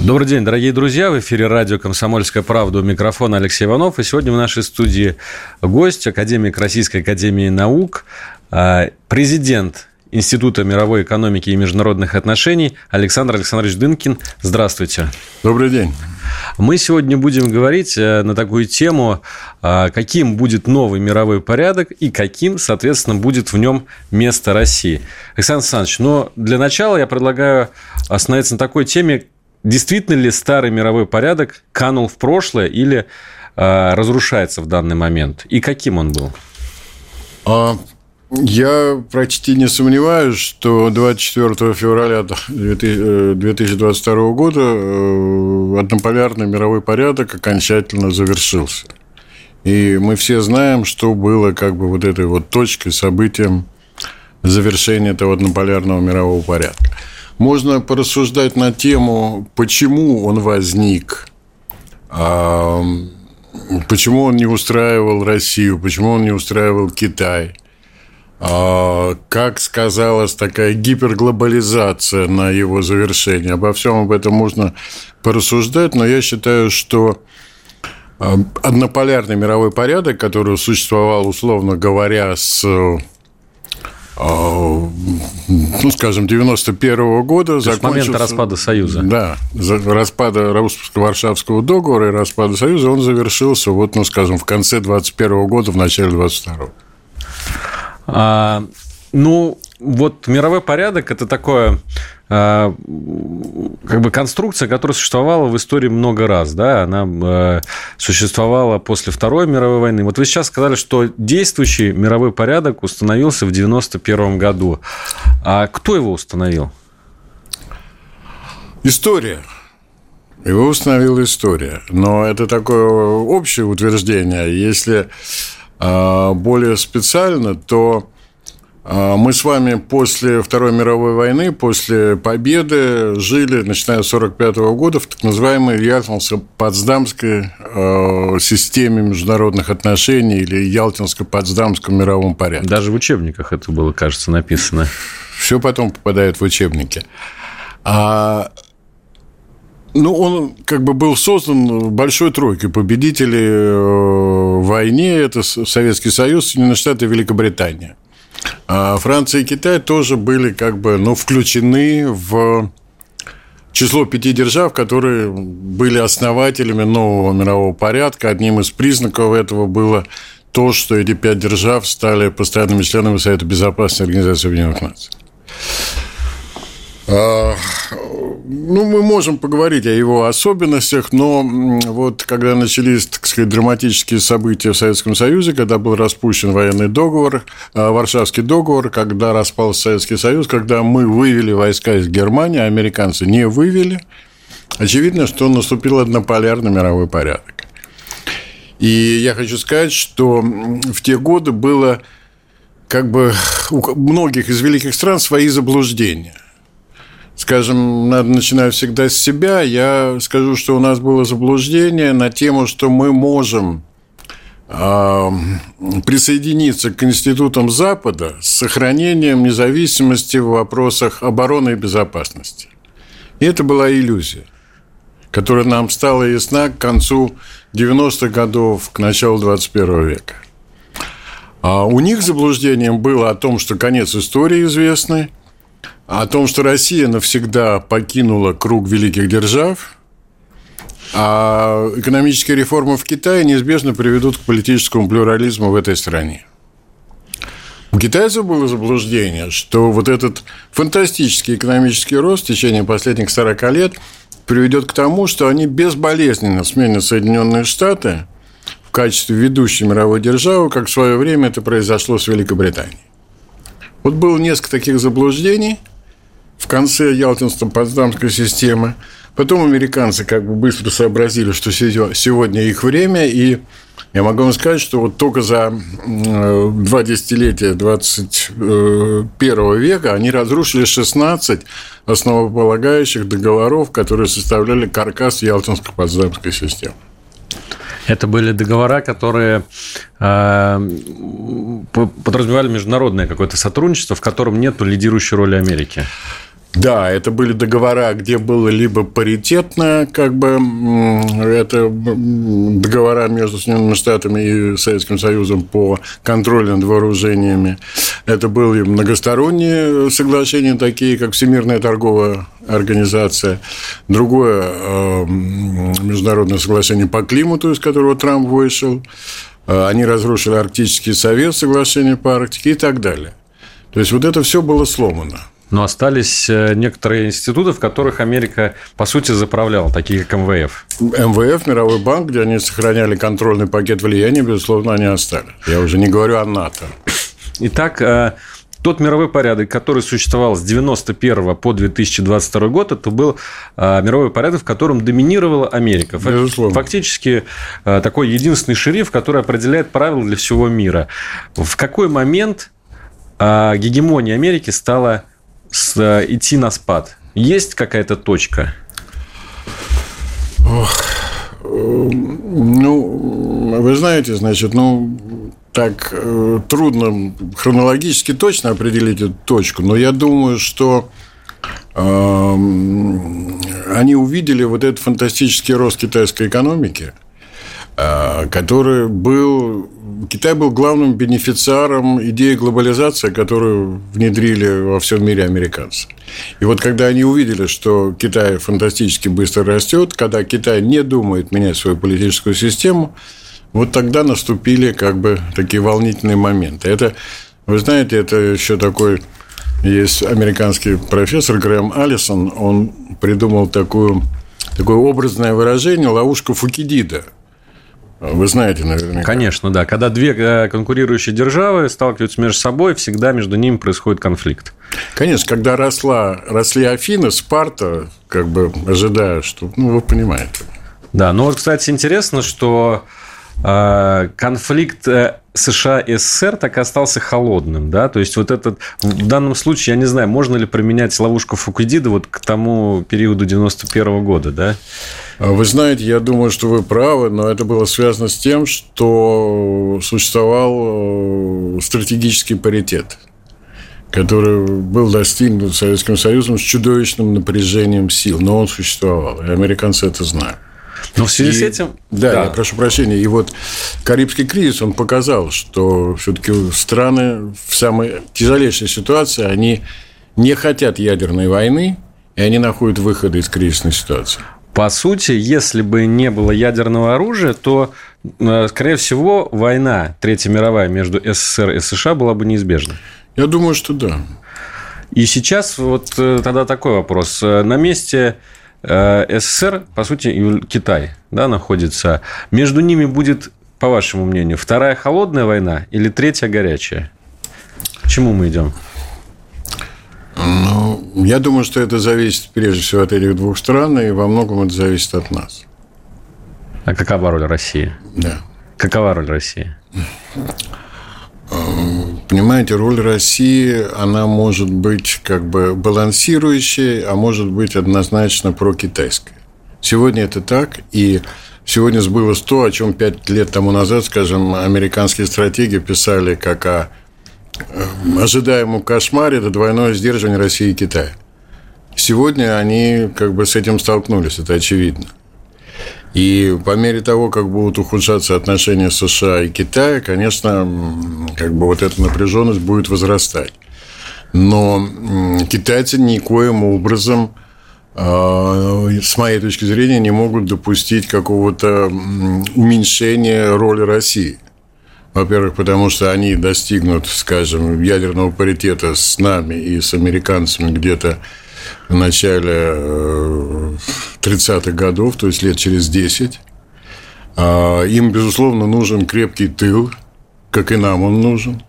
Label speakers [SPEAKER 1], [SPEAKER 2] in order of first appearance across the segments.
[SPEAKER 1] Добрый день, дорогие друзья. В эфире радио «Комсомольская правда» у микрофона Алексей Иванов. И сегодня в нашей студии гость, академик Российской академии наук, а, президент Института мировой экономики и международных отношений Александр Александрович Дынкин. Здравствуйте.
[SPEAKER 2] Добрый день.
[SPEAKER 1] Мы сегодня будем говорить э, на такую тему, а, каким будет новый мировой порядок и каким, соответственно, будет в нем место России. Александр Александрович, но для начала я предлагаю остановиться на такой теме, действительно ли старый мировой порядок канул в прошлое или э, разрушается в данный момент? И каким он был?
[SPEAKER 2] А, я почти не сомневаюсь, что 24 февраля 2022 э, года э, однополярный мировой порядок окончательно завершился. И мы все знаем, что было как бы вот этой вот точкой, событием завершения этого однополярного мирового порядка. Можно порассуждать на тему, почему он возник, а, почему он не устраивал Россию, почему он не устраивал Китай, а, как сказалась такая гиперглобализация на его завершение. Обо всем об этом можно порассуждать, но я считаю, что а, однополярный мировой порядок, который существовал, условно говоря, с ну, скажем, 91 -го года
[SPEAKER 1] закончился... момента распада Союза.
[SPEAKER 2] Да, распада Варшавского договора и распада Союза он завершился, вот, ну, скажем, в конце 21 -го года, в начале 22 -го.
[SPEAKER 1] А, ну, вот мировой порядок – это такое а, как бы конструкция, которая существовала в истории много раз, да, она э, существовала после Второй мировой войны. Вот вы сейчас сказали, что действующий мировой порядок установился в 91 году. А кто его установил?
[SPEAKER 2] История. Его установила история. Но это такое общее утверждение. Если а, более специально, то а, мы с вами после Второй мировой войны, после победы жили, начиная с 1945 года, в так называемой Ялтинско-Потсдамской а, системе международных отношений или Ялтинско-Потсдамском мировом порядке.
[SPEAKER 1] Даже в учебниках это было, кажется, написано.
[SPEAKER 2] Все потом попадает в учебники. А ну, он как бы был создан большой тройкой победителей э, в войне. Это Советский Союз, Соединенные Штаты и Великобритания. А Франция и Китай тоже были как бы ну, включены в число пяти держав, которые были основателями нового мирового порядка. Одним из признаков этого было то, что эти пять держав стали постоянными членами Совета Безопасности Организации Объединенных Наций. А, ну, мы можем поговорить о его особенностях, но вот когда начались, так сказать, драматические события в Советском Союзе, когда был распущен военный договор, а, Варшавский договор, когда распался Советский Союз, когда мы вывели войска из Германии, а американцы не вывели, очевидно, что наступил однополярный мировой порядок. И я хочу сказать, что в те годы было как бы у многих из великих стран свои заблуждения – скажем, надо начинать всегда с себя. Я скажу, что у нас было заблуждение на тему, что мы можем а, присоединиться к институтам Запада с сохранением независимости в вопросах обороны и безопасности. И это была иллюзия, которая нам стала ясна к концу 90-х годов, к началу 21 века. А у них заблуждением было о том, что конец истории известный, о том, что Россия навсегда покинула круг великих держав, а экономические реформы в Китае неизбежно приведут к политическому плюрализму в этой стране. У китайцев было заблуждение, что вот этот фантастический экономический рост в течение последних 40 лет приведет к тому, что они безболезненно сменят Соединенные Штаты в качестве ведущей мировой державы, как в свое время это произошло с Великобританией. Вот было несколько таких заблуждений – в конце Ялтинско-Потсдамской системы. Потом американцы как бы быстро сообразили, что сегодня их время, и я могу вам сказать, что вот только за два десятилетия 21 века они разрушили 16 основополагающих договоров, которые составляли каркас Ялтинско-Потсдамской системы.
[SPEAKER 1] Это были договора, которые э, подразумевали международное какое-то сотрудничество, в котором нет лидирующей роли Америки.
[SPEAKER 2] Да, это были договора, где было либо паритетно, как бы это договора между Соединенными Штатами и Советским Союзом по контролю над вооружениями. Это были многосторонние соглашения, такие как Всемирная торговая организация. Другое э, международное соглашение по климату, из которого Трамп вышел. Э, они разрушили Арктический совет, соглашение по Арктике и так далее. То есть вот это все было сломано.
[SPEAKER 1] Но остались э, некоторые институты, в которых Америка, по сути, заправляла, такие как МВФ.
[SPEAKER 2] МВФ, Мировой банк, где они сохраняли контрольный пакет влияния, безусловно, они остались. Я уже не говорю о НАТО.
[SPEAKER 1] Итак, э, тот мировой порядок, который существовал с 1991 по 2022 год, это был э, мировой порядок, в котором доминировала Америка. Безусловно. Фактически такой единственный шериф, который определяет правила для всего мира. В какой момент гегемония Америки стала с, э, идти на спад? Есть какая-то точка?
[SPEAKER 2] Ох, ну, вы знаете, значит, ну, так э, трудно хронологически точно определить эту точку, но я думаю, что э, они увидели вот этот фантастический рост китайской экономики, э, который был Китай был главным бенефициаром идеи глобализации, которую внедрили во всем мире американцы. И вот когда они увидели, что Китай фантастически быстро растет, когда Китай не думает менять свою политическую систему, вот тогда наступили как бы такие волнительные моменты. Это, вы знаете, это еще такой есть американский профессор Грэм Алисон, он придумал такую, такое образное выражение «ловушка Фукидида», вы знаете, наверное.
[SPEAKER 1] Конечно, да. Когда две э, конкурирующие державы сталкиваются между собой, всегда между ними происходит конфликт.
[SPEAKER 2] Конечно, когда росла, росли Афины, Спарта, как бы ожидая, что... Ну, вы понимаете.
[SPEAKER 1] Да, ну вот, кстати, интересно, что конфликт э, США и СССР так и остался холодным, да, то есть вот этот, в данном случае, я не знаю, можно ли применять ловушку Фукидида вот к тому периоду 91 -го года, да?
[SPEAKER 2] А вы знаете, я думаю, что вы правы, но это было связано с тем, что существовал э, стратегический паритет, который был достигнут Советским Союзом с чудовищным напряжением сил, но он существовал, и американцы это знают.
[SPEAKER 1] Но в связи и, с этим...
[SPEAKER 2] Да, да, я прошу прощения. И вот Карибский кризис, он показал, что все-таки страны в самой тяжелейшей ситуации, они не хотят ядерной войны, и они находят выходы из кризисной ситуации.
[SPEAKER 1] По сути, если бы не было ядерного оружия, то, э, скорее всего, война Третья мировая между СССР и США была бы неизбежна.
[SPEAKER 2] Я думаю, что да.
[SPEAKER 1] И сейчас вот э, тогда такой вопрос. Э, на месте СССР, по сути, Китай да, находится. Между ними будет, по вашему мнению, вторая холодная война или третья горячая? К чему мы идем?
[SPEAKER 2] Ну, я думаю, что это зависит прежде всего от этих двух стран, и во многом это зависит от нас.
[SPEAKER 1] А какова роль России?
[SPEAKER 2] Да.
[SPEAKER 1] Какова роль России?
[SPEAKER 2] Понимаете, роль России, она может быть как бы балансирующей, а может быть однозначно прокитайской. Сегодня это так, и сегодня сбылось то, о чем пять лет тому назад, скажем, американские стратеги писали как о ожидаемом кошмаре – это двойное сдерживание России и Китая. Сегодня они как бы с этим столкнулись, это очевидно. И по мере того, как будут ухудшаться отношения США и Китая, конечно, как бы вот эта напряженность будет возрастать. Но китайцы никоим образом, а, с моей точки зрения, не могут допустить какого-то уменьшения роли России. Во-первых, потому что они достигнут, скажем, ядерного паритета с нами и с американцами где-то в начале 30-х э, годов, то есть лет через 10. А, им, безусловно, нужен крепкий тыл, как и нам он нужен.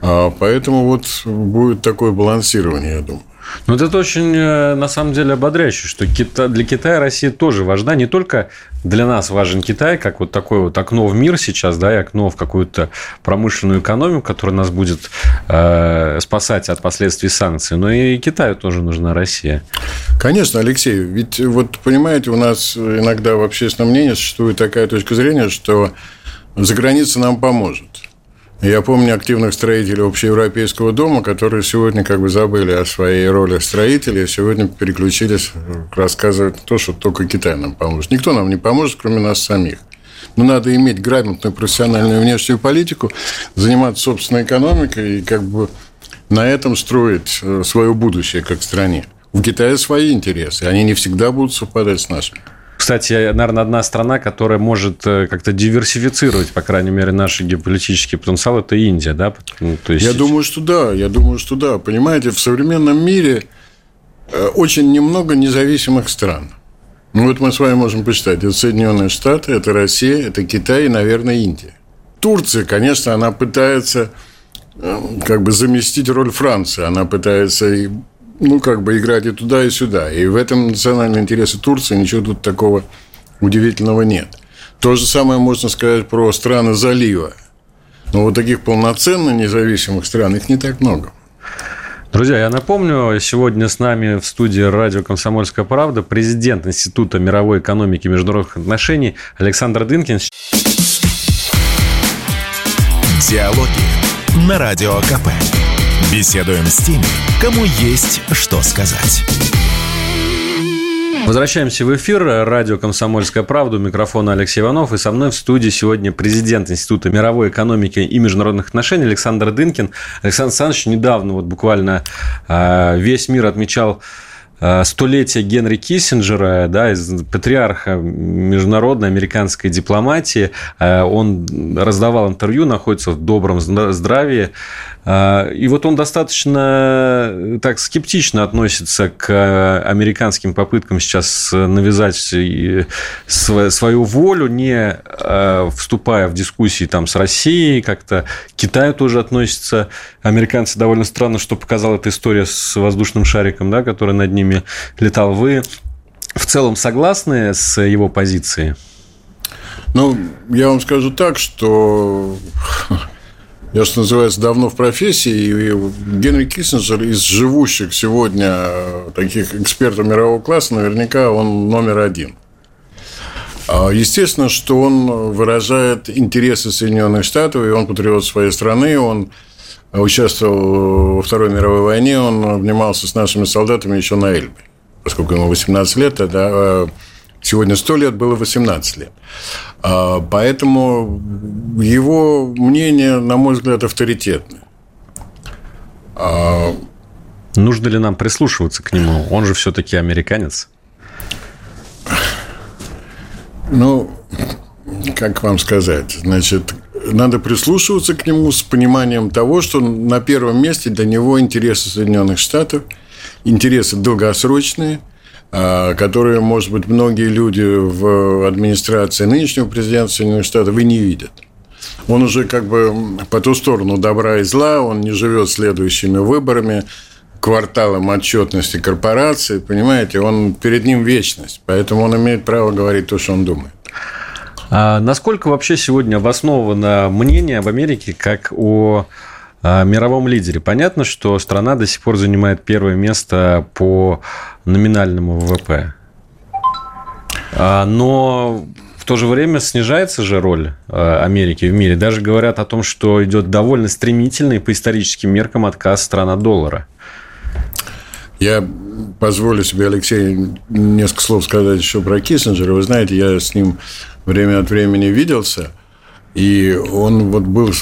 [SPEAKER 2] А, поэтому вот будет такое балансирование, я думаю.
[SPEAKER 1] Ну, это очень, э, на самом деле, ободряюще, что для Китая Россия тоже важна. Не только для нас важен Китай, как вот такое вот окно в мир сейчас, да, и окно в какую-то промышленную экономику, которая нас будет э, спасать от последствий санкций, но и Китаю тоже нужна Россия.
[SPEAKER 2] Конечно, Алексей, ведь вот, понимаете, у нас иногда в общественном мнении существует такая точка зрения, что за граница нам поможет. Я помню активных строителей общеевропейского дома, которые сегодня как бы забыли о своей роли строителей, сегодня переключились рассказывать то, что только Китай нам поможет. Никто нам не поможет, кроме нас самих. Но надо иметь грамотную профессиональную внешнюю политику, заниматься собственной экономикой и как бы на этом строить э, свое будущее как стране. В Китае свои интересы, они не всегда будут совпадать с нашими.
[SPEAKER 1] Кстати, наверное, одна страна, которая может э, как-то диверсифицировать, по крайней мере, наш геополитический потенциал, это Индия, да?
[SPEAKER 2] Ну, то есть... Я думаю, что да, я думаю, что да. Понимаете, в современном мире э, очень немного независимых стран. Ну, вот мы с вами можем посчитать. Это Соединенные Штаты, это Россия, это Китай и, наверное, Индия. Турция, конечно, она пытается э, как бы заместить роль Франции. Она пытается ну, как бы играть и туда, и сюда. И в этом национальные интересы Турции ничего тут такого удивительного нет. То же самое можно сказать про страны залива. Но вот таких полноценно независимых стран, их не так много.
[SPEAKER 1] Друзья, я напомню, сегодня с нами в студии радио «Комсомольская правда» президент Института мировой экономики и международных отношений Александр Дынкин.
[SPEAKER 3] Диалоги на Радио КП. Беседуем с теми, кому есть что сказать.
[SPEAKER 1] Возвращаемся в эфир. Радио «Комсомольская правда». У микрофона Алексей Иванов. И со мной в студии сегодня президент Института мировой экономики и международных отношений Александр Дынкин. Александр Александрович недавно, вот буквально а, весь мир отмечал Э, столетие Генри Киссинджера, да, из патриарха международной американской дипломатии. Э, он раздавал интервью, находится в добром здравии. Э, и вот он достаточно так скептично относится к американским попыткам сейчас навязать свою волю, не вступая в дискуссии там с Россией, как-то к Китаю тоже относится. Американцы довольно странно, что показала эта история с воздушным шариком, да, который над ними летал. Вы в целом согласны с его позицией?
[SPEAKER 2] Ну, я вам скажу так, что я, что называется, давно в профессии, и Генри Киссинджер из живущих сегодня таких экспертов мирового класса, наверняка он номер один. А, естественно, что он выражает интересы Соединенных Штатов, и он патриот своей страны, он участвовал во Второй мировой войне, он обнимался с нашими солдатами еще на Эльбе, поскольку ему 18 лет, тогда э, сегодня 100 лет, было 18 лет. А, поэтому его мнение, на мой взгляд, авторитетное.
[SPEAKER 1] А, Нужно ли нам прислушиваться к нему? Он же все-таки американец.
[SPEAKER 2] Ну, как вам сказать, значит, надо прислушиваться к нему с пониманием того, что на первом месте для него интересы Соединенных Штатов, интересы долгосрочные, которые, может быть, многие люди в администрации нынешнего президента Соединенных Штатов и не видят. Он уже как бы по ту сторону добра и зла, он не живет следующими выборами, кварталом отчетности корпорации, понимаете, он перед ним вечность, поэтому он имеет право говорить то, что он думает.
[SPEAKER 1] А насколько вообще сегодня обосновано мнение об Америке как о а, мировом лидере? Понятно, что страна до сих пор занимает первое место по номинальному ВВП. А, но в то же время снижается же роль а, Америки в мире. Даже говорят о том, что идет довольно стремительный по историческим меркам отказ стран от доллара.
[SPEAKER 2] Я позволю себе, Алексей, несколько слов сказать еще про Киссинджера. Вы знаете, я с ним время от времени виделся, и он вот был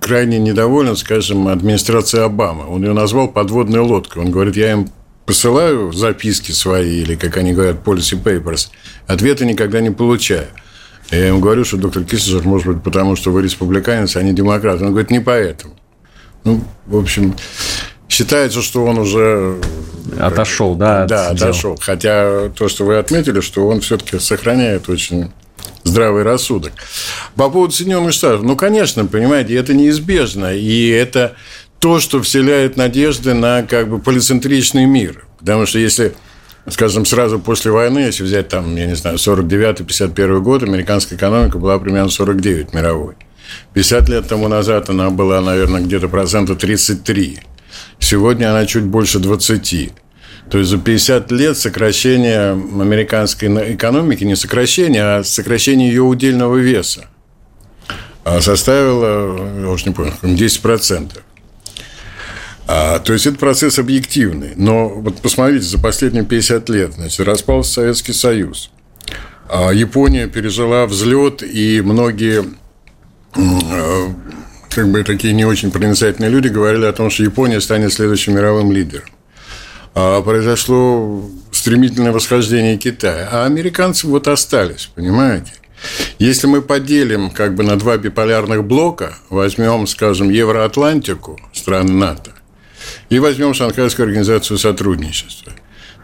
[SPEAKER 2] крайне недоволен, скажем, администрацией Обамы. Он ее назвал подводной лодкой. Он говорит, я им посылаю записки свои, или, как они говорят, policy papers, ответы никогда не получаю. Я ему говорю, что доктор Киссинджер, может быть, потому что вы республиканец, а не демократ. Он говорит, не поэтому. Ну, в общем, считается, что он уже...
[SPEAKER 1] Отошел, да?
[SPEAKER 2] Да, отошел. Хотя то, что вы отметили, что он все-таки сохраняет очень здравый рассудок. По поводу Соединенных Штатов, ну, конечно, понимаете, это неизбежно, и это то, что вселяет надежды на как бы полицентричный мир. Потому что если скажем, сразу после войны, если взять там, я не знаю, 49-51 год, американская экономика была примерно 49 мировой. 50 лет тому назад она была, наверное, где-то процента 33. Сегодня она чуть больше 20. То есть за 50 лет сокращение американской экономики, не сокращение, а сокращение ее удельного веса а составило, я уж не помню, 10%. А, то есть, это процесс объективный. Но вот посмотрите, за последние 50 лет значит, распался Советский Союз. А Япония пережила взлет, и многие а, как бы такие не очень проницательные люди говорили о том, что Япония станет следующим мировым лидером. А произошло стремительное восхождение Китая. А американцы вот остались, понимаете? Если мы поделим как бы на два биполярных блока, возьмем, скажем, Евроатлантику, страны НАТО, и возьмем Шанхайскую организацию сотрудничества,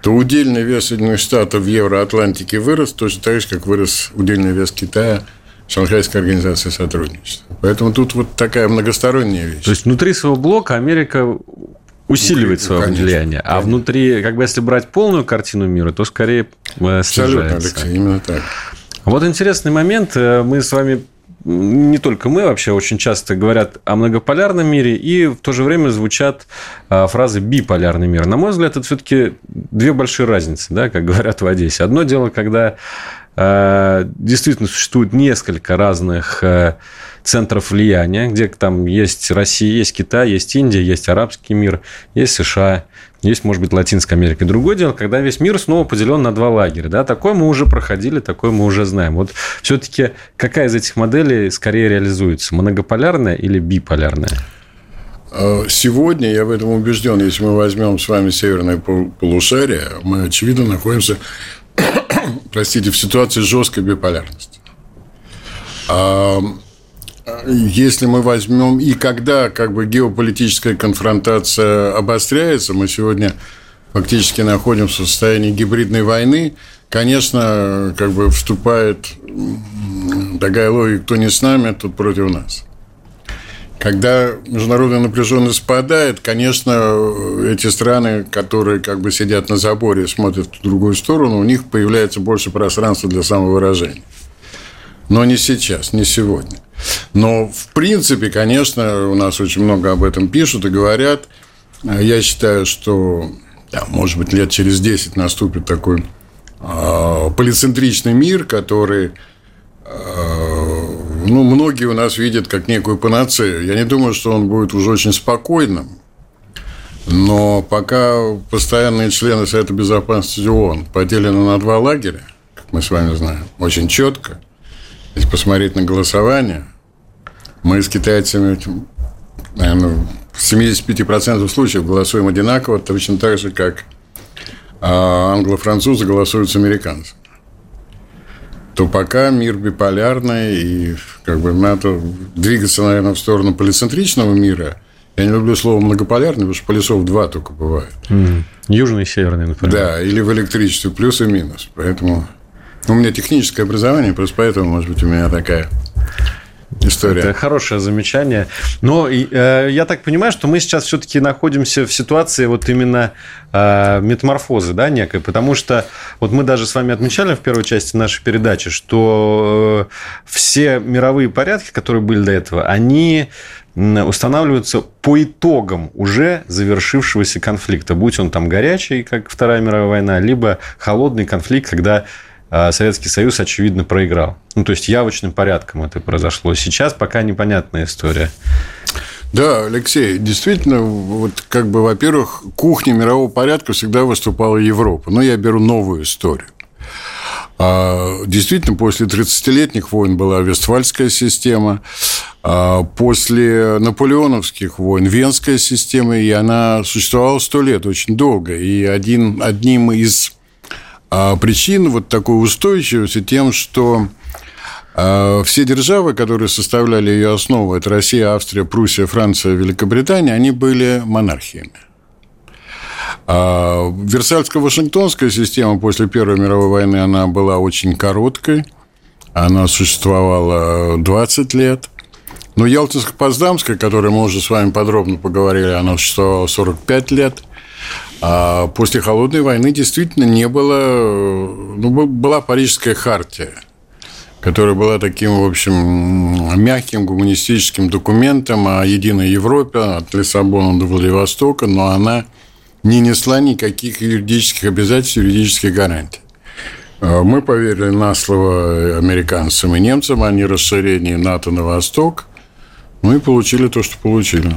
[SPEAKER 2] то удельный вес Соединенных Штатов в Евроатлантике вырос точно так же, как вырос удельный вес Китая Шанхайской организации сотрудничества. Поэтому тут вот такая многосторонняя вещь.
[SPEAKER 1] То есть внутри своего блока Америка усиливает свое конечно, влияние, а конечно. внутри, как бы если брать полную картину мира, то скорее
[SPEAKER 2] э, Абсолютно, Алексей, именно так.
[SPEAKER 1] Вот интересный момент. Э, мы с вами не только мы вообще очень часто говорят о многополярном мире, и в то же время звучат а, фразы биполярный мир. На мой взгляд, это все-таки две большие разницы, да, как говорят в Одессе. Одно дело, когда а, действительно существует несколько разных а, центров влияния, где там есть Россия, есть Китай, есть Индия, есть арабский мир, есть США, есть, может быть, Латинская Америка. Другое дело, когда весь мир снова поделен на два лагеря. Да? Такое мы уже проходили, такое мы уже знаем. Вот все-таки какая из этих моделей скорее реализуется? Многополярная или биполярная?
[SPEAKER 2] А, сегодня, я в этом убежден, если мы возьмем с вами северное полушарие, мы, очевидно, находимся, простите, в ситуации жесткой биполярности. А, если мы возьмем и когда как бы геополитическая конфронтация обостряется, мы сегодня фактически находимся в состоянии гибридной войны, конечно, как бы вступает такая логика, кто не с нами, тот против нас. Когда международная напряженность спадает, конечно, эти страны, которые как бы сидят на заборе и смотрят в другую сторону, у них появляется больше пространства для самовыражения. Но не сейчас, не сегодня. Но, в принципе, конечно, у нас очень много об этом пишут и говорят. Я считаю, что, да, может быть, лет через 10 наступит такой э, полицентричный мир, который э, ну, многие у нас видят как некую панацею. Я не думаю, что он будет уже очень спокойным, но пока постоянные члены Совета Безопасности ООН поделены на два лагеря, как мы с вами знаем, очень четко, если посмотреть на голосование, мы с китайцами, наверное, в 75% случаев голосуем одинаково, точно так же, как а, англо-французы голосуют с американцами. То пока мир биполярный, и как бы надо двигаться, наверное, в сторону полицентричного мира. Я не люблю слово многополярный, потому что полюсов два только бывает.
[SPEAKER 1] Mm. Южный и северный, например.
[SPEAKER 2] Да, или в электричестве плюс и минус. Поэтому у меня техническое образование, просто поэтому, может быть, у меня такая история.
[SPEAKER 1] Это хорошее замечание. Но э, я так понимаю, что мы сейчас все-таки находимся в ситуации вот именно э, метаморфозы, да, некой, потому что вот мы даже с вами отмечали в первой части нашей передачи, что э, все мировые порядки, которые были до этого, они устанавливаются по итогам уже завершившегося конфликта, будь он там горячий, как Вторая мировая война, либо холодный конфликт, когда Советский Союз, очевидно, проиграл. Ну, то есть явочным порядком это произошло. Сейчас пока непонятная история.
[SPEAKER 2] Да, Алексей, действительно, вот как бы, во-первых, кухня мирового порядка всегда выступала Европа. Но я беру новую историю. А, действительно, после 30-летних войн была Вестфальская система, а после наполеоновских войн Венская система, и она существовала сто лет, очень долго. И один, одним из а причина вот такой устойчивости тем, что а, все державы, которые составляли ее основу, это Россия, Австрия, Пруссия, Франция, Великобритания, они были монархиями. А Версальско-Вашингтонская система после Первой мировой войны, она была очень короткой, она существовала 20 лет, Но Ялтинско-Потсдамская, о которой мы уже с вами подробно поговорили, она существовала 45 лет. А после Холодной войны действительно не было... Ну, была Парижская хартия, которая была таким, в общем, мягким гуманистическим документом о единой Европе от Лиссабона до Владивостока, но она не несла никаких юридических обязательств, юридических гарантий. А мы поверили на слово американцам и немцам о нерасширении НАТО на восток – ну и получили то, что получили.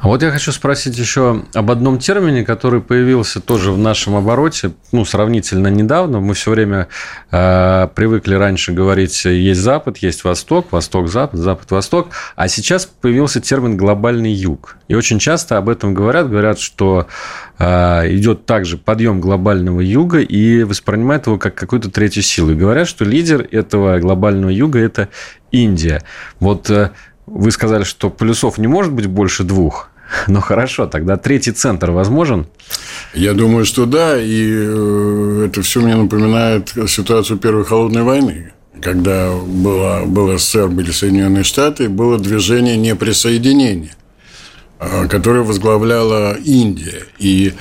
[SPEAKER 1] А вот я хочу спросить еще об одном термине, который появился тоже в нашем обороте, ну, сравнительно недавно. Мы все время э, привыкли раньше говорить, есть Запад, есть Восток, Восток-Запад, Запад-Восток, а сейчас появился термин «глобальный юг». И очень часто об этом говорят, говорят, что э, идет также подъем глобального юга и воспринимают его как какую-то третью силу. И говорят, что лидер этого глобального юга – это Индия. Вот э, вы сказали, что плюсов не может быть больше двух. Ну хорошо, тогда третий центр возможен?
[SPEAKER 2] Я думаю, что да, и э, это все мне напоминает ситуацию Первой холодной войны, когда было, было СССР, были Соединенные Штаты, было движение неприсоединения, э, которое возглавляла Индия. И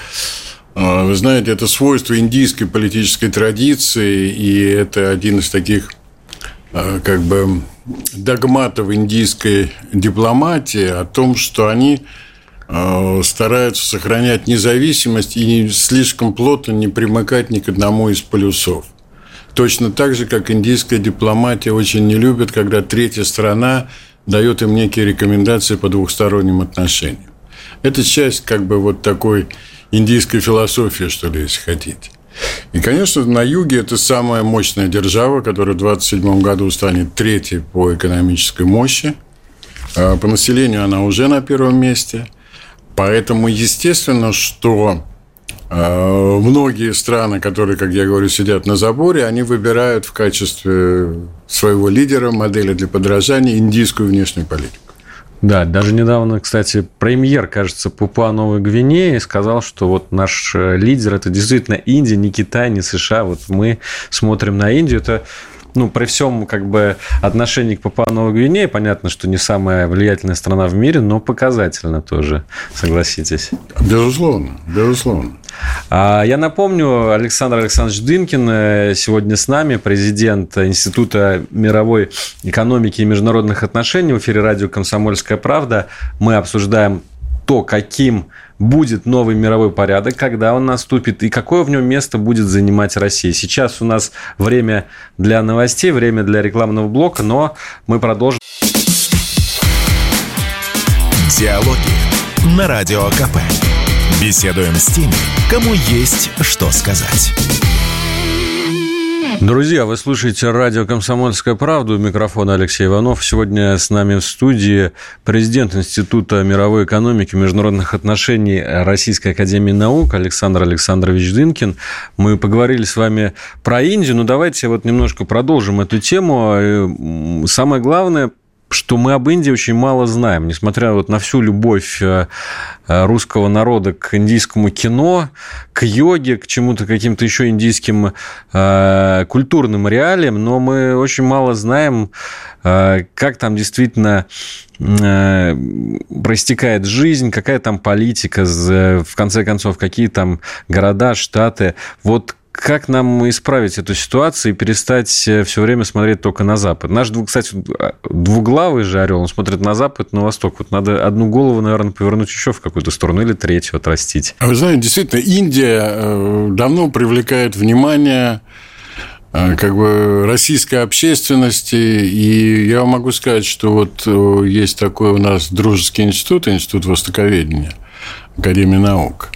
[SPEAKER 2] э, вы знаете, это свойство индийской политической традиции, и это один из таких как бы догматов индийской дипломатии о том, что они стараются сохранять независимость и не слишком плотно не примыкать ни к одному из полюсов. Точно так же, как индийская дипломатия очень не любит, когда третья страна дает им некие рекомендации по двухсторонним отношениям. Это часть как бы вот такой индийской философии, что ли, если хотите. И, конечно, на юге это самая мощная держава, которая в 27 году станет третьей по экономической мощи. Э, по населению она уже на первом месте – Поэтому естественно, что э, многие страны, которые, как я говорю, сидят на заборе, они выбирают в качестве своего лидера, модели для подражания индийскую внешнюю политику.
[SPEAKER 1] Да, даже недавно, кстати, премьер, кажется, Пупуа Новой Гвинеи сказал, что вот наш э, лидер – это действительно Индия, не Китай, не США. Вот мы смотрим на Индию. Это ну, при всем как бы отношении к Папуа Новой Гвинее, понятно, что не самая влиятельная страна в мире, но показательно тоже, согласитесь.
[SPEAKER 2] Безусловно, безусловно.
[SPEAKER 1] А, я напомню, Александр Александрович Дынкин э, сегодня с нами, президент Института мировой экономики и международных отношений в эфире радио «Комсомольская правда». Мы обсуждаем то, каким будет новый мировой порядок, когда он наступит и какое в нем место будет занимать Россия. Сейчас у нас время для новостей, время для рекламного блока, но мы продолжим.
[SPEAKER 3] Диалоги на Радио КП. Беседуем с теми, кому есть что сказать.
[SPEAKER 1] Друзья, вы слушаете радио «Комсомольская правда». У микрофона Алексей Иванов. Сегодня с нами в студии президент Института мировой экономики и международных отношений Российской Академии Наук Александр Александрович Дынкин. Мы поговорили с вами про Индию, но давайте вот немножко продолжим эту тему. Самое главное, что мы об Индии очень мало знаем, несмотря вот на всю любовь э, э, русского народа к индийскому кино, к йоге, к чему-то каким-то еще индийским э, культурным реалиям, но мы очень мало знаем, как там действительно проистекает жизнь, какая там политика, в конце концов, какие там города, штаты. Вот как нам исправить эту ситуацию и перестать э, все время смотреть только на Запад? Наш, кстати, двуглавый же орел, он смотрит на Запад, на Восток. Вот надо одну голову, наверное, повернуть еще в какую-то сторону или третью отрастить.
[SPEAKER 2] А вы знаете, действительно, Индия э, давно привлекает внимание э, как бы российской общественности. И я могу сказать, что вот есть такой у нас дружеский институт, институт востоковедения, Академии наук.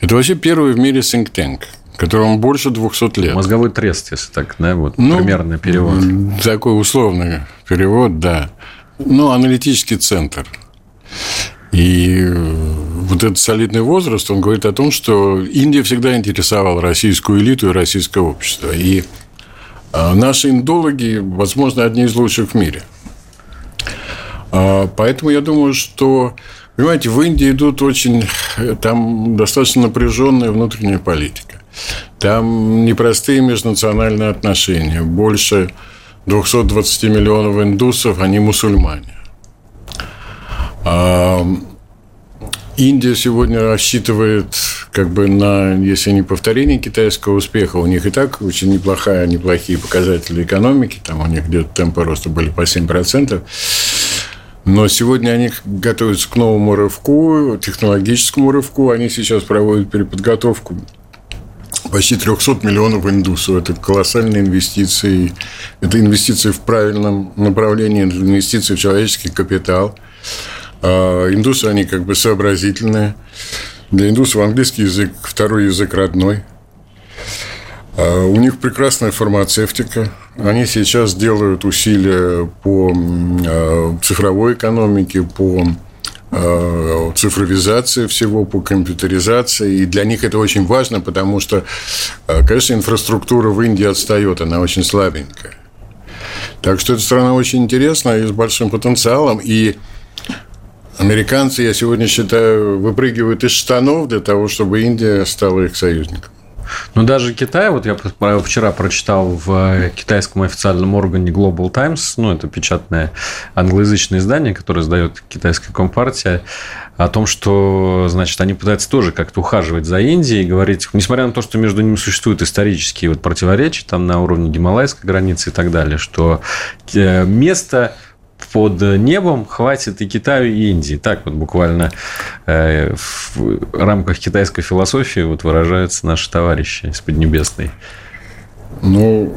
[SPEAKER 2] Это вообще первый в мире think tank – которому больше 200 лет.
[SPEAKER 1] Мозговой трест, если так, да, вот ну, примерный перевод.
[SPEAKER 2] Такой условный перевод, да. Ну, аналитический центр. И вот этот солидный возраст, он говорит о том, что Индия всегда интересовала российскую элиту и российское общество. И а, наши индологи, возможно, одни из лучших в мире. А, поэтому я думаю, что, понимаете, в Индии идут очень, там достаточно напряженная внутренняя политика. Там непростые межнациональные отношения, больше 220 миллионов индусов, они мусульмане. А Индия сегодня рассчитывает как бы на, если не повторение китайского успеха, у них и так очень неплохая, неплохие показатели экономики, там у них где-то темпы роста были по 7%, но сегодня они готовятся к новому рывку, технологическому рывку, они сейчас проводят переподготовку почти 300 миллионов индусов. Это колоссальные инвестиции. Это инвестиции в правильном направлении, инвестиции в человеческий капитал. А индусы, они как бы сообразительные. Для индусов английский язык – второй язык родной. А у них прекрасная фармацевтика. Они сейчас делают усилия по а, цифровой экономике, по Э, цифровизации всего, по компьютеризации. И для них это очень важно, потому что, э, конечно, инфраструктура в Индии отстает, она очень слабенькая. Так что эта страна очень интересная и с большим потенциалом. И американцы, я сегодня считаю, выпрыгивают из штанов для того, чтобы Индия стала их союзником.
[SPEAKER 1] Но даже Китай, вот я вчера прочитал в э, китайском официальном органе Global Times, ну, это печатное англоязычное издание, которое сдает китайская компартия, о том, что, значит, они пытаются тоже как-то ухаживать за Индией, говорить, несмотря на то, что между ними существуют исторические вот противоречия там на уровне гималайской границы и так далее, что э, место под небом хватит и Китаю, и Индии. Так вот буквально э, в рамках китайской философии вот выражаются наши товарищи из Поднебесной.
[SPEAKER 2] Ну,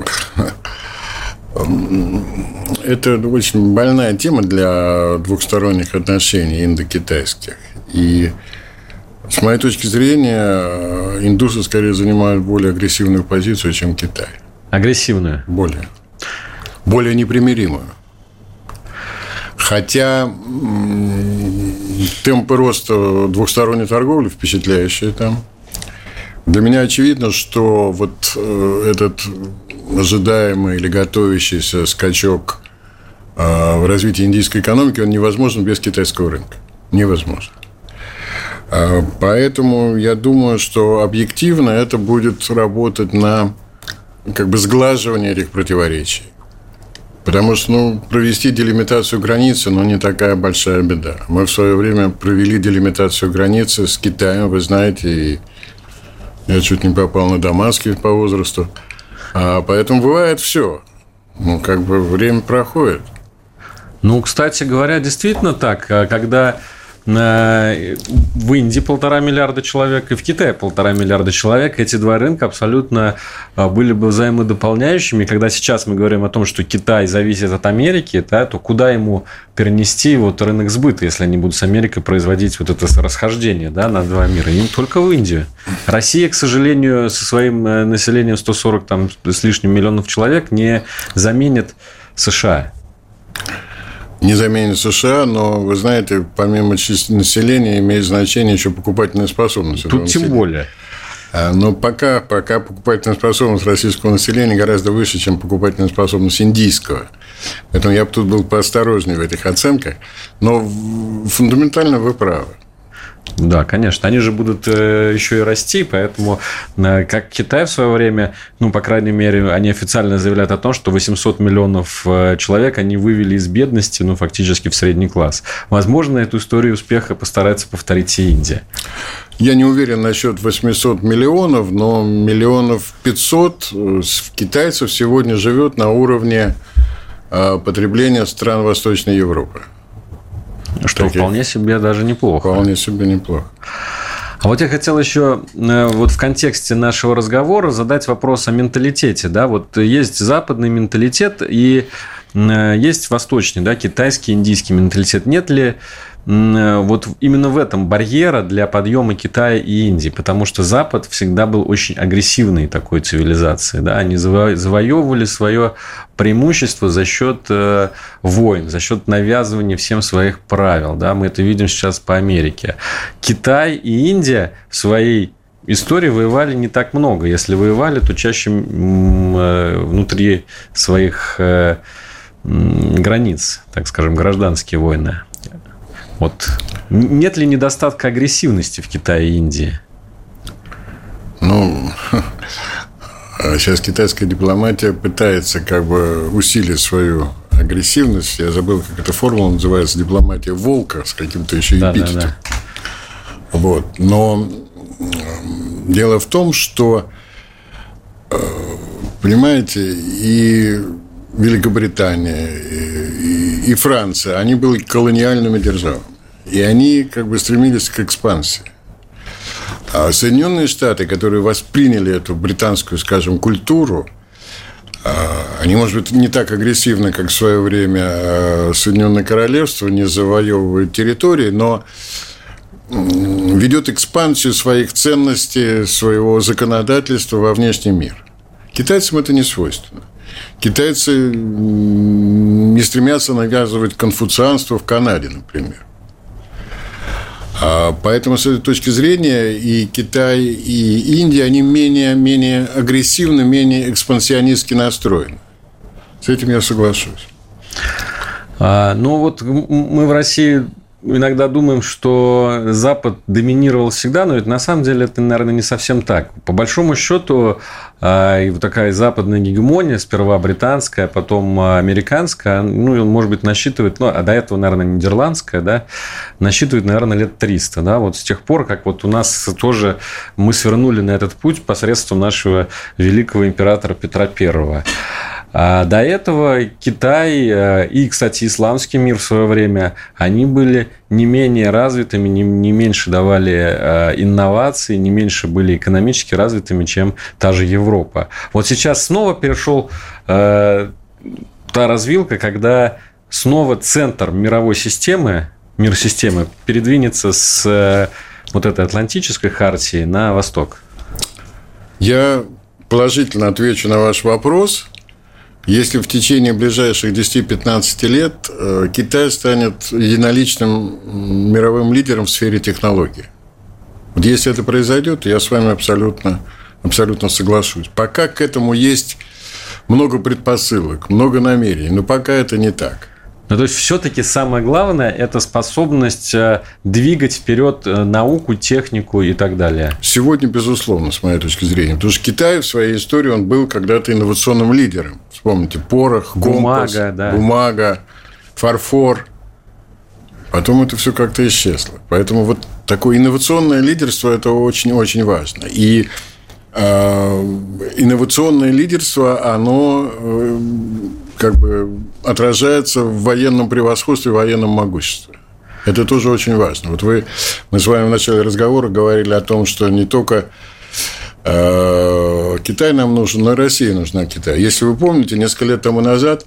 [SPEAKER 2] это очень больная тема для двухсторонних отношений индокитайских. И с моей точки зрения, индусы скорее занимают более агрессивную позицию, чем Китай.
[SPEAKER 1] Агрессивную?
[SPEAKER 2] Более. Более непримиримую. Хотя темпы роста двухсторонней торговли впечатляющие там. Для меня очевидно, что вот э, этот ожидаемый или готовящийся скачок э, в развитии индийской экономики, он невозможен без китайского рынка. Невозможно. А, поэтому я думаю, что объективно это будет работать на как бы сглаживание этих противоречий. Потому что, ну, провести делимитацию границы, ну, не такая большая беда. Мы в свое время провели делимитацию границы с Китаем, вы знаете, и я чуть не попал на Дамаски по возрасту. А поэтому бывает все. Ну, как бы время проходит.
[SPEAKER 1] Ну, кстати говоря, действительно так. А когда в Индии полтора миллиарда человек и в Китае полтора миллиарда человек. Эти два рынка абсолютно а, были бы взаимодополняющими. Когда сейчас мы говорим о том, что Китай зависит от Америки, да, то куда ему перенести вот рынок сбыта, если они будут с Америкой производить вот это расхождение да, на два мира? Им только в Индию. Россия, к сожалению, со своим э, населением 140 там, с лишним миллионов человек не заменит США
[SPEAKER 2] не заменит США, но, вы знаете, помимо численности населения имеет значение еще покупательная способность.
[SPEAKER 1] Тут тем более.
[SPEAKER 2] А, но пока, пока покупательная способность российского населения гораздо выше, чем покупательная способность индийского. Поэтому я бы тут был поосторожнее в этих оценках. Но фундаментально вы правы.
[SPEAKER 1] Да, конечно. Они же будут э, еще и расти, поэтому, э, как Китай в свое время, ну, по крайней мере, они официально заявляют о том, что 800 миллионов э, человек они вывели из бедности, ну, фактически в средний класс. Возможно, эту историю успеха постарается повторить и Индия.
[SPEAKER 2] Я не уверен насчет 800 миллионов, но миллионов 500 китайцев сегодня живет на уровне потребления стран Восточной Европы.
[SPEAKER 1] Что таких... вполне себе даже неплохо.
[SPEAKER 2] Вполне себе неплохо.
[SPEAKER 1] А вот я хотел еще э, вот в контексте нашего разговора задать вопрос о менталитете. Да? Вот есть западный менталитет и есть восточный, да, китайский, индийский менталитет. Нет ли Э, вот именно в этом барьера для подъема Китая и Индии, потому что Запад всегда был очень агрессивной такой цивилизацией. Да? Они завоевывали свое преимущество за счет э, войн, за счет навязывания всем своих правил. Да? Мы это видим сейчас по Америке. Китай и Индия в своей истории воевали не так много. Если воевали, то чаще э, внутри своих границ, так скажем, гражданские войны. Вот нет ли недостатка агрессивности в Китае и Индии?
[SPEAKER 2] Ну, сейчас китайская дипломатия пытается как бы усилить свою агрессивность. Я забыл, как эта формула называется. Дипломатия волка с каким-то еще эпитетом. Да, да, да. Вот. Но дело в том, что, э, понимаете, и Великобритания, и, Франция, они были колониальными державами. И они как бы стремились к экспансии. А Соединенные Штаты, которые восприняли эту британскую, скажем, культуру, а, они, может быть, не так агрессивны, как в свое время а, Соединенное Королевство, не завоевывают территории, но ведет экспансию своих ценностей, своего законодательства во внешний мир. Китайцам это не свойственно. Китайцы не стремятся навязывать конфуцианство в Канаде, например. А поэтому, с этой точки зрения, и Китай, и Индия, они менее, менее агрессивны, менее экспансионистски настроены. С этим я соглашусь.
[SPEAKER 1] А, ну, вот мы в России иногда думаем, что Запад доминировал всегда, но ведь на самом деле это, наверное, не совсем так. По большому счету, и вот такая западная гегемония, сперва британская, потом американская, ну, может быть, насчитывает, ну, а до этого, наверное, нидерландская, да, насчитывает, наверное, лет 300, да, вот с тех пор, как вот у нас тоже мы свернули на этот путь посредством нашего великого императора Петра Первого. А до этого Китай э, и, кстати, исламский мир в свое время, они были не менее развитыми, не, не меньше давали э, инноваций, не меньше были экономически развитыми, чем та же Европа. Вот сейчас снова перешел э, та развилка, когда снова центр мировой системы, мир системы передвинется с э, вот этой атлантической хартии на восток.
[SPEAKER 2] Я положительно отвечу на ваш вопрос – если в течение ближайших 10-15 лет э, Китай станет единоличным мировым лидером в сфере технологий. Вот если это произойдет, я с вами абсолютно, абсолютно соглашусь. Пока к этому есть много предпосылок, много намерений, но пока это не так.
[SPEAKER 1] Ну, то есть, все-таки самое главное – это способность э, двигать вперед э, науку, технику и так далее.
[SPEAKER 2] Сегодня, безусловно, с моей точки зрения. Потому что Китай в своей истории он был когда-то инновационным лидером. Вспомните, порох, компас, бумага, да. бумага фарфор. Потом это все как-то исчезло. Поэтому вот такое инновационное лидерство – это очень-очень важно. И э, инновационное лидерство, оно э, как бы отражается в военном превосходстве, в военном могуществе. Это тоже очень важно. Вот вы, мы с вами в начале разговора говорили о том, что не только э, Китай нам нужен, но и Россия нужна Китай. Если вы помните, несколько лет тому назад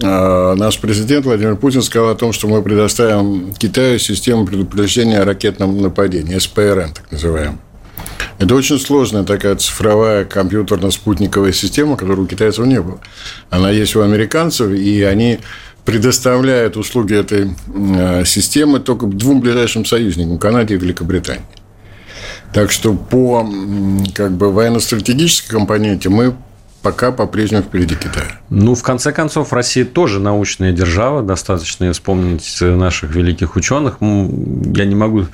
[SPEAKER 2] э, наш президент Владимир Путин сказал о том, что мы предоставим Китаю систему предупреждения о ракетном нападении, СПРН, так называемую. Это очень сложная такая цифровая компьютерно-спутниковая система, которой у китайцев не было. Она есть у американцев, и они предоставляют услуги этой э, системы только двум ближайшим союзникам – Канаде и Великобритании. Так что по как бы, военно-стратегической компоненте мы пока по-прежнему впереди Китая.
[SPEAKER 1] Ну, в конце концов, Россия тоже научная держава. Достаточно вспомнить наших великих ученых. Я не могу,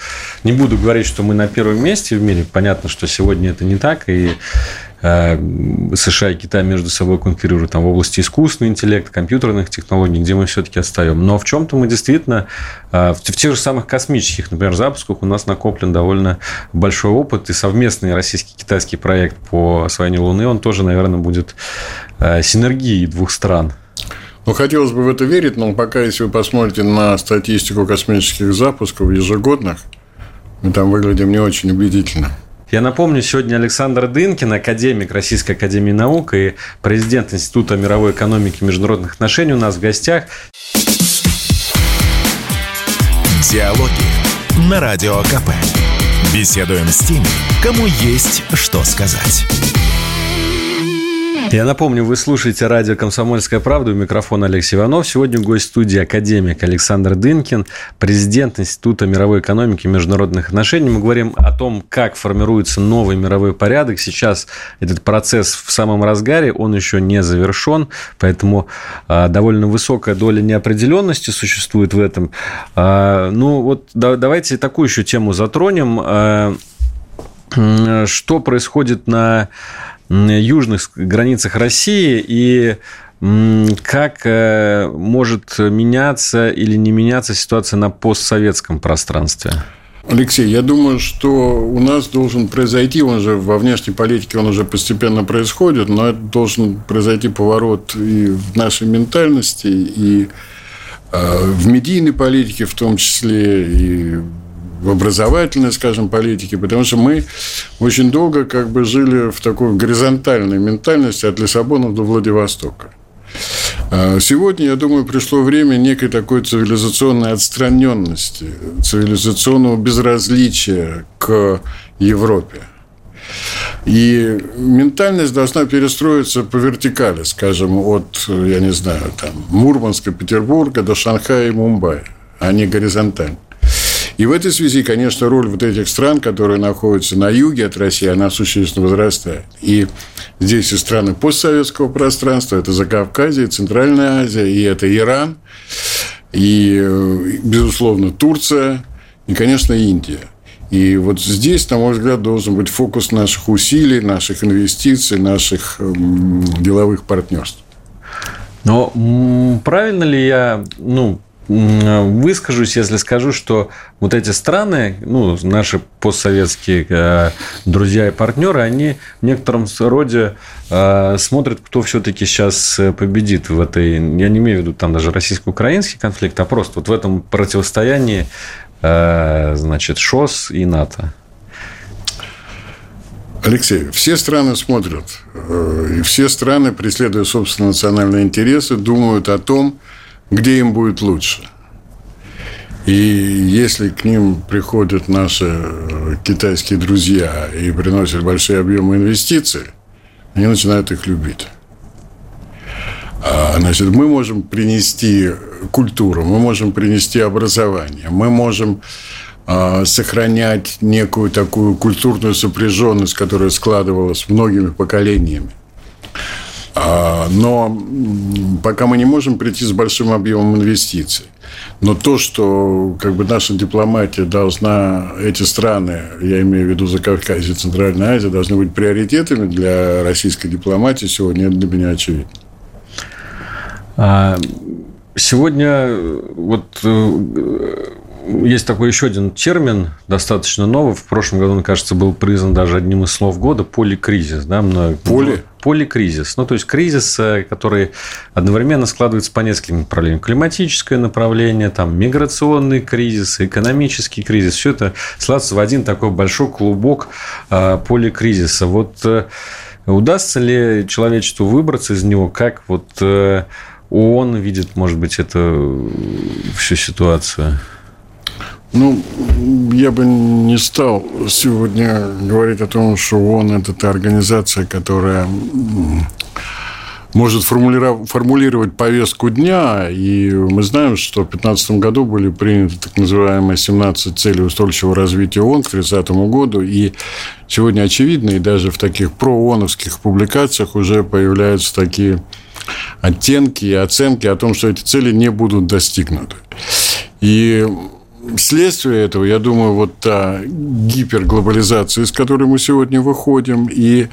[SPEAKER 1] не буду говорить, что мы на первом месте в мире. Понятно, что сегодня это не так. И США и Китай между собой конкурируют там, в области искусственного интеллекта, компьютерных технологий, где мы все-таки отстаем. Но в чем-то мы действительно э, в тех же самых космических, например, запусках у нас накоплен довольно большой опыт, и совместный российский-китайский проект по освоению Луны, он тоже, наверное, будет э, синергией двух стран.
[SPEAKER 2] Ну, хотелось бы в это верить, но пока, если вы посмотрите на статистику космических запусков ежегодных, мы там выглядим не очень убедительно.
[SPEAKER 1] Я напомню, сегодня Александр Дынкин, академик Российской Академии Наук и президент Института мировой экономики и международных отношений у нас в гостях.
[SPEAKER 3] Диалоги на Радио КП. Беседуем с теми, кому есть что сказать.
[SPEAKER 1] Я напомню, вы слушаете радио «Комсомольская правда». У микрофона Алексей Иванов. Сегодня гость студии академик Александр Дынкин, президент Института мировой экономики и международных отношений. Мы говорим о том, как формируется новый мировой порядок. Сейчас этот процесс в самом разгаре, он еще не завершен, поэтому а, довольно высокая доля неопределенности существует в этом. А, ну вот давайте такую еще тему затронем. А, что происходит на южных границах России и как э, может меняться или не меняться ситуация на постсоветском пространстве?
[SPEAKER 2] Алексей, я думаю, что у нас должен произойти, он же во внешней политике он уже постепенно происходит, но должен произойти поворот и в нашей ментальности, и э, в медийной политике в том числе, и в образовательной, скажем, политике, потому что мы очень долго как бы жили в такой горизонтальной ментальности от Лиссабона до Владивостока. А сегодня, я думаю, пришло время некой такой цивилизационной отстраненности, цивилизационного безразличия к Европе. И ментальность должна перестроиться по вертикали, скажем, от, я не знаю, там, Мурманска, Петербурга до Шанхая и Мумбаи, а не горизонтально. И в этой связи, конечно, роль вот этих стран, которые находятся на юге от России, она существенно возрастает. И здесь и страны постсоветского пространства, это Закавказье, Центральная Азия, и это Иран, и, безусловно, Турция, и, конечно, Индия. И вот здесь, на мой взгляд, должен быть фокус наших усилий, наших инвестиций, наших эм, деловых партнерств.
[SPEAKER 1] Но правильно ли я ну, выскажусь, если скажу, что вот эти страны, ну, наши постсоветские э, друзья и партнеры, они в некотором роде э, смотрят, кто все-таки сейчас победит в этой, я не имею в виду там даже российско-украинский конфликт, а просто вот в этом противостоянии, э, значит, ШОС и НАТО.
[SPEAKER 2] Алексей, все страны смотрят, и все страны, преследуя собственные национальные интересы, думают о том, где им будет лучше. И если к ним приходят наши э, китайские друзья и приносят большие объемы инвестиций, они начинают их любить. А, значит, мы можем принести культуру, мы можем принести образование, мы можем а, сохранять некую такую культурную сопряженность, которая складывалась многими поколениями. А, но пока мы не можем прийти с большим объемом инвестиций. Но то, что как бы наша дипломатия должна, эти страны, я имею в виду Закавказье и Центральная Азия, должны быть приоритетами для российской дипломатии, сегодня это для меня очевидно.
[SPEAKER 1] А, сегодня вот э, есть такой еще один термин, достаточно новый. В прошлом году, мне кажется, был признан даже одним из слов года – поликризис. Да?
[SPEAKER 2] Поли?
[SPEAKER 1] Поликризис. Ну, то есть, кризис, э, который одновременно складывается по нескольким направлениям. Климатическое направление, там, миграционный кризис, экономический кризис. Все это складывается в один такой большой клубок э, поликризиса. Вот э, удастся ли человечеству выбраться из него, как вот ООН видит, может быть, эту всю ситуацию?
[SPEAKER 2] Ну, я бы не стал сегодня говорить о том, что ООН – это та организация, которая может формулировать повестку дня. И мы знаем, что в 2015 году были приняты так называемые 17 целей устойчивого развития ООН к 30 году. И сегодня очевидно, и даже в таких проооновских публикациях уже появляются такие оттенки и оценки о том, что эти цели не будут достигнуты. И следствие этого, я думаю, вот та гиперглобализация, из которой мы сегодня выходим, и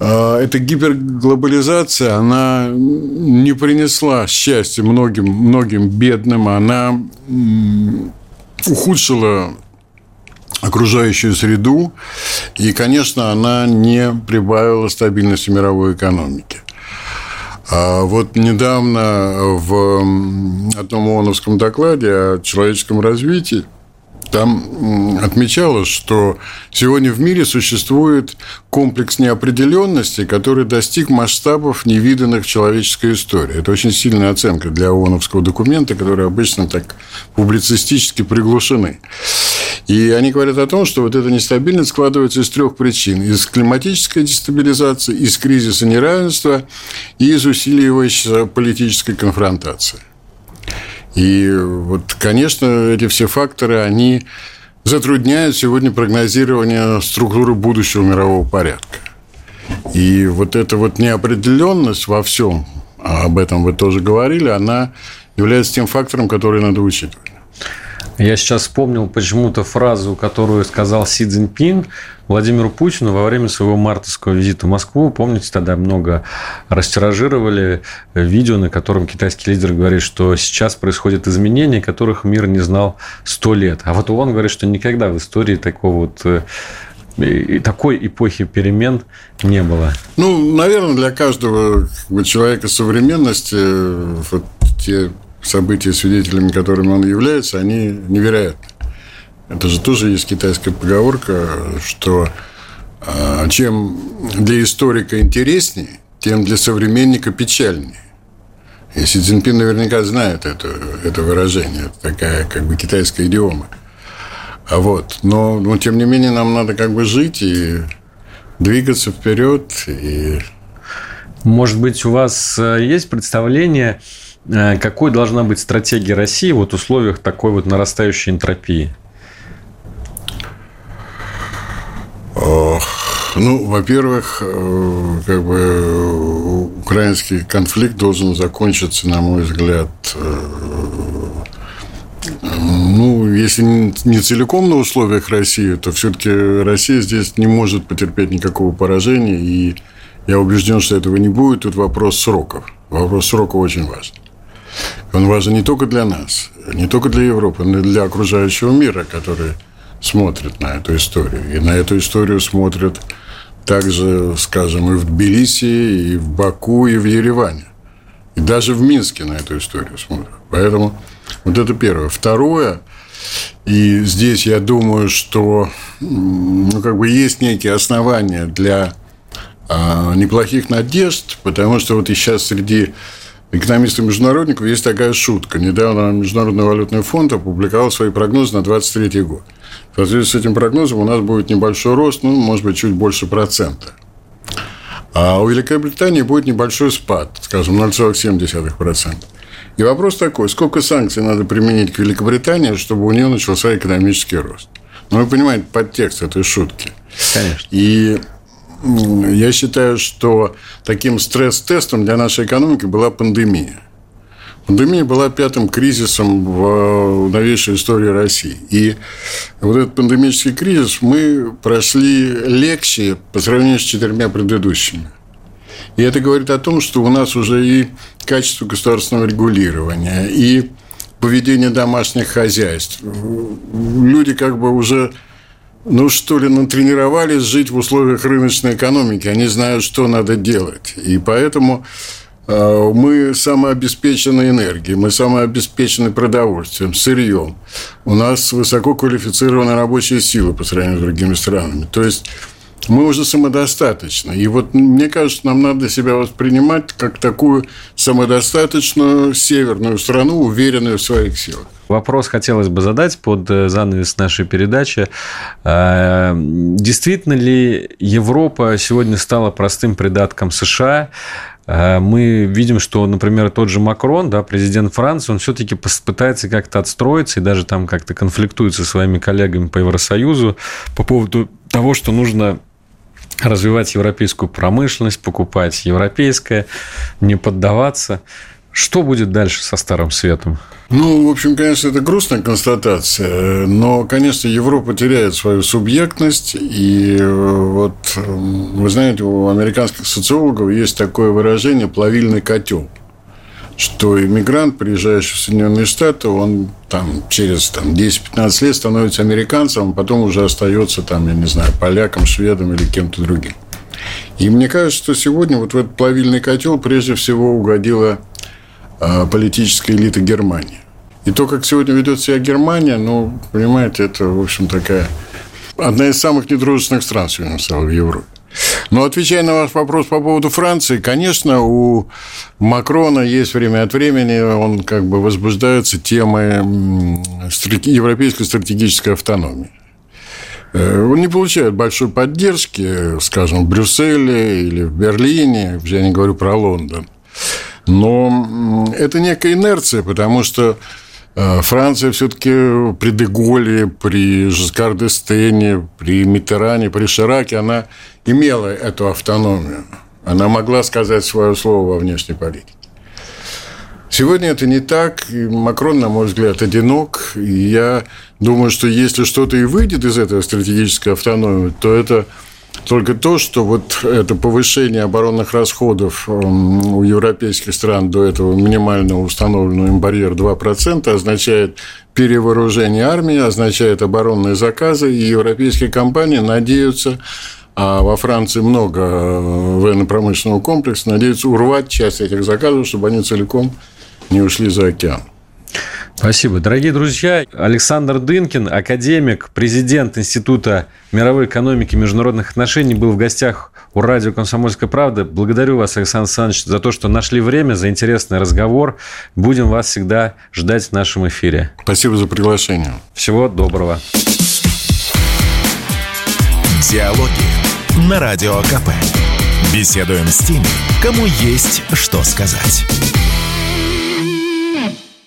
[SPEAKER 2] э, эта гиперглобализация, она не принесла счастья многим, многим бедным, она ухудшила окружающую среду, и, конечно, она не прибавила стабильности мировой экономики. А вот недавно в одном ООНовском докладе о человеческом развитии там отмечалось, что сегодня в мире существует комплекс неопределенности, который достиг масштабов, невиданных в человеческой истории. Это очень сильная оценка для ООНовского документа, которые обычно так публицистически приглушены. И они говорят о том, что вот эта нестабильность складывается из трех причин. Из климатической дестабилизации, из кризиса неравенства и из усиливающейся политической конфронтации. И вот, конечно, эти все факторы, они затрудняют сегодня прогнозирование структуры будущего мирового порядка. И вот эта вот неопределенность во всем, а об этом вы тоже говорили, она является тем фактором, который надо учитывать.
[SPEAKER 1] Я сейчас вспомнил почему-то фразу, которую сказал Си Цзиньпин Владимиру Путину во время своего мартовского визита в Москву. Помните, тогда много растиражировали видео, на котором китайский лидер говорит, что сейчас происходят изменения, которых мир не знал сто лет. А вот он говорит, что никогда в истории такого вот э, и такой эпохи перемен не было.
[SPEAKER 2] Ну, наверное, для каждого человека современности вот те события, свидетелями которыми он является, они невероятны. Это же тоже есть китайская поговорка, что а, чем для историка интереснее, тем для современника печальнее. И Си Цзиньпин наверняка знает это, это выражение, это такая как бы китайская идиома. А вот, но, но тем не менее нам надо как бы жить и двигаться вперед. И...
[SPEAKER 1] Может быть, у вас э, есть представление, какой должна быть стратегия России вот в условиях такой вот нарастающей энтропии?
[SPEAKER 2] Ну, во-первых, э, как бы украинский конфликт должен закончиться, на мой взгляд, э, ну, если не целиком на условиях России, то все-таки Россия здесь не может потерпеть никакого поражения, и я убежден, что этого не будет. Тут вопрос сроков. Вопрос сроков очень важен. Он важен не только для нас, не только для Европы, но и для окружающего мира, который смотрит на эту историю. И на эту историю смотрят также, скажем, и в Тбилиси, и в Баку, и в Ереване. И даже в Минске на эту историю смотрят. Поэтому вот это первое. Второе, и здесь я думаю, что ну, как бы есть некие основания для а, неплохих надежд, потому что вот и сейчас среди экономистов-международников есть такая шутка. Недавно Международный валютный фонд опубликовал свои прогнозы на 2023 год. В соответствии с этим прогнозом у нас будет небольшой рост, ну, может быть, чуть больше процента. А у Великобритании будет небольшой спад, скажем, 0,7%. И вопрос такой, сколько санкций надо применить к Великобритании, чтобы у нее начался экономический рост? Ну, вы понимаете подтекст этой шутки.
[SPEAKER 1] Конечно.
[SPEAKER 2] И я считаю, что таким стресс-тестом для нашей экономики была пандемия. Пандемия была пятым кризисом в новейшей истории России. И вот этот пандемический кризис мы прошли легче по сравнению с четырьмя предыдущими. И это говорит о том, что у нас уже и качество государственного регулирования, и поведение домашних хозяйств. Люди как бы уже ну, что ли, натренировались жить в условиях рыночной экономики. Они знают, что надо делать. И поэтому э, мы самообеспечены энергией, мы самообеспечены продовольствием, сырьем. У нас высококвалифицированная рабочая сила по сравнению с другими странами. То есть мы уже самодостаточны. И вот мне кажется, нам надо себя воспринимать как такую самодостаточную северную страну, уверенную в своих силах.
[SPEAKER 1] Вопрос хотелось бы задать под э, занавес нашей передачи. Э, действительно ли Европа сегодня стала простым придатком США? Э, мы видим, что, например, тот же Макрон, да, президент Франции, он все-таки пытается как-то отстроиться и даже там как-то конфликтует со своими коллегами по Евросоюзу по поводу того, что нужно развивать европейскую промышленность, покупать европейское, не поддаваться. Что будет дальше со Старым Светом?
[SPEAKER 2] Ну, в общем, конечно, это грустная констатация, но, конечно, Европа теряет свою субъектность, и э, вот, вы знаете, у американских социологов есть такое выражение «плавильный котел» что иммигрант, приезжающий в Соединенные Штаты, он там через там, 10-15 лет становится американцем, а потом уже остается там, я не знаю, поляком, шведом или кем-то другим. И мне кажется, что сегодня вот в этот плавильный котел прежде всего угодила а, политическая элита Германии. И то, как сегодня ведет себя Германия, ну, понимаете, это, в общем, такая одна из самых недружественных стран сегодня стала в Европе. Но отвечая на ваш вопрос по поводу Франции, конечно, у Макрона есть время от времени, он как бы возбуждается темой европейской стратегической автономии. Э, он не получает большой поддержки, скажем, в Брюсселе или в Берлине, я не говорю про Лондон. Но это некая инерция, потому что э, Франция все-таки при Деголе, при Жескар Дестене, при Митеране, при Шираке, она имела эту автономию. Она могла сказать свое слово во внешней политике. Сегодня это не так. И Макрон, на мой взгляд, одинок. И я думаю, что если что-то и выйдет из этого стратегической автономии, то это только то, что вот это повышение оборонных расходов эм, у европейских стран до этого минимально установленного им барьер 2% означает перевооружение армии, означает оборонные заказы, и европейские компании надеются а во Франции много э, военно-промышленного комплекса, надеются урвать часть этих заказов, чтобы они целиком не ушли за океан.
[SPEAKER 1] Спасибо. Дорогие друзья, Александр Дынкин, академик, президент Института мировой экономики и международных отношений, был в гостях у радио «Комсомольская правда». Благодарю вас, Александр Александрович, за то, что нашли время, за интересный разговор. Будем вас всегда ждать в нашем эфире.
[SPEAKER 2] Спасибо за приглашение.
[SPEAKER 1] Всего доброго.
[SPEAKER 3] Диалоги на Радио КП. Беседуем с теми, кому есть что сказать.